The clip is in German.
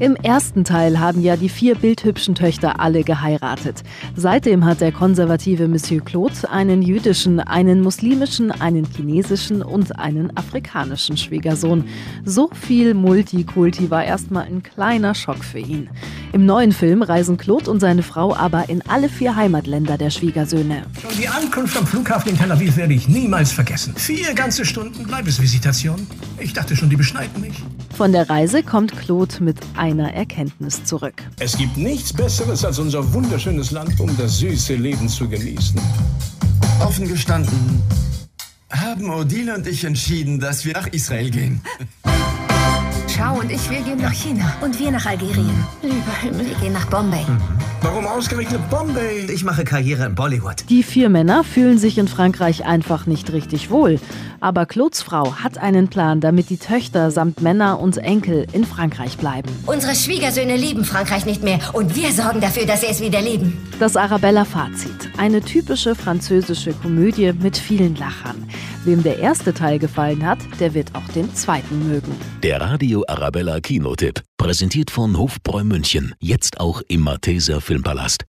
Im ersten Teil haben ja die vier bildhübschen Töchter alle geheiratet. Seitdem hat der konservative Monsieur Claude einen jüdischen, einen muslimischen, einen chinesischen und einen afrikanischen Schwiegersohn. So viel Multikulti war erstmal ein kleiner Schock für ihn. Im neuen Film reisen Claude und seine Frau aber in alle vier Heimatländer der Schwiegersöhne. Schon die Ankunft am Flughafen in Tel Aviv werde ich niemals vergessen. Vier ganze Stunden Bleibesvisitation. Ich dachte schon, die beschneiden mich. Von der Reise kommt Claude mit einer Erkenntnis zurück. Es gibt nichts Besseres als unser wunderschönes Land, um das süße Leben zu genießen. Offen gestanden haben Odile und ich entschieden, dass wir nach Israel gehen. Schau und ich, wir gehen nach China. Und wir nach Algerien. Lieber Himmel. Wir gehen nach Bombay. Warum ausgerechnet Bombay? Ich mache Karriere in Bollywood. Die vier Männer fühlen sich in Frankreich einfach nicht richtig wohl. Aber Claudes Frau hat einen Plan, damit die Töchter samt Männer und Enkel in Frankreich bleiben. Unsere Schwiegersöhne lieben Frankreich nicht mehr und wir sorgen dafür, dass sie es wieder lieben. Das Arabella-Fazit. Eine typische französische Komödie mit vielen Lachern. Wem der erste Teil gefallen hat, der wird auch den zweiten mögen. Der Radio Arabella Kinotipp, präsentiert von Hofbräu München, jetzt auch im Malteser Filmpalast.